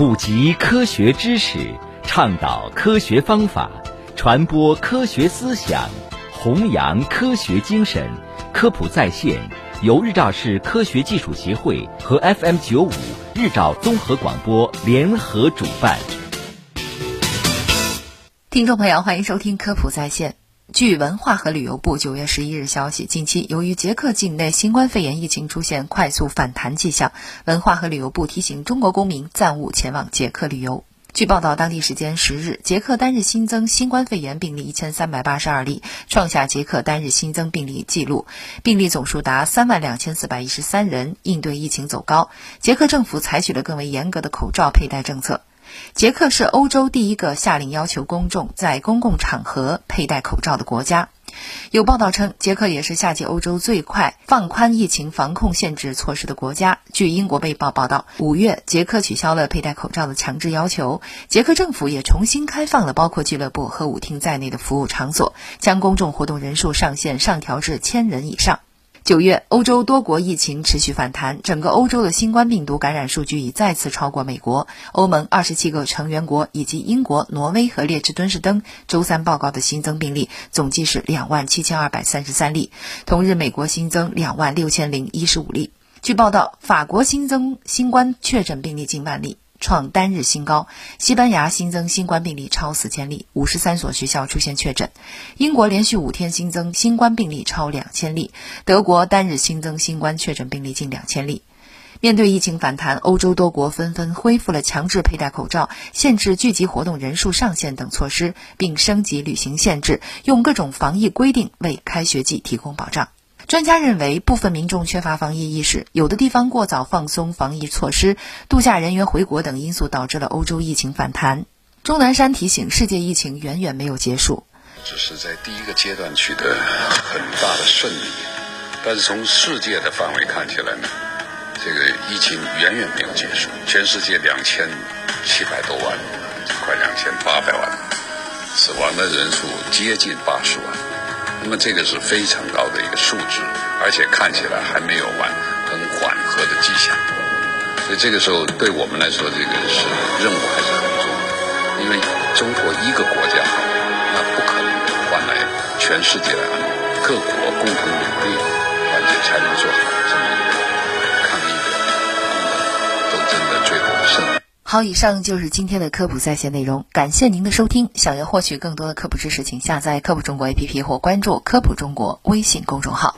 普及科学知识，倡导科学方法，传播科学思想，弘扬科学精神。科普在线由日照市科学技术协会和 FM 九五日照综合广播联合主办。听众朋友，欢迎收听科普在线。据文化和旅游部九月十一日消息，近期由于捷克境内新冠肺炎疫情出现快速反弹迹象，文化和旅游部提醒中国公民暂勿前往捷克旅游。据报道，当地时间十日，捷克单日新增新冠肺炎病例一千三百八十二例，创下捷克单日新增病例纪录，病例总数达三万两千四百一十三人。应对疫情走高，捷克政府采取了更为严格的口罩佩戴政策。捷克是欧洲第一个下令要求公众在公共场合佩戴口罩的国家。有报道称，捷克也是夏季欧洲最快放宽疫情防控限制措施的国家。据英国《卫报》报道，五月，捷克取消了佩戴口罩的强制要求。捷克政府也重新开放了包括俱乐部和舞厅在内的服务场所，将公众活动人数上限上调至千人以上。九月，欧洲多国疫情持续反弹，整个欧洲的新冠病毒感染数据已再次超过美国。欧盟二十七个成员国以及英国、挪威和列支敦士登周三报告的新增病例总计是两万七千二百三十三例。同日，美国新增两万六千零一十五例。据报道，法国新增新冠确诊病例近万例。创单日新高。西班牙新增新冠病例超四千例，五十三所学校出现确诊。英国连续五天新增新冠病例超两千例。德国单日新增新冠确诊病例近两千例。面对疫情反弹，欧洲多国纷纷恢复了强制佩戴口罩、限制聚集活动人数上限等措施，并升级旅行限制，用各种防疫规定为开学季提供保障。专家认为，部分民众缺乏防疫意识，有的地方过早放松防疫措施，度假人员回国等因素导致了欧洲疫情反弹。钟南山提醒，世界疫情远远没有结束，只是在第一个阶段取得很大的胜利，但是从世界的范围看起来呢，这个疫情远远没有结束。全世界两千七百多万，快两千八百万，死亡的人数接近八十万。那么这个是非常高的一个数值，而且看起来还没有完，很缓和的迹象。所以这个时候对我们来说，这个是任务还是很重的。因为中国一个国家，那不可能换来全世界的安。各国共同努力，团结才能做好好，以上就是今天的科普在线内容，感谢您的收听。想要获取更多的科普知识，请下载科普中国 APP 或关注科普中国微信公众号。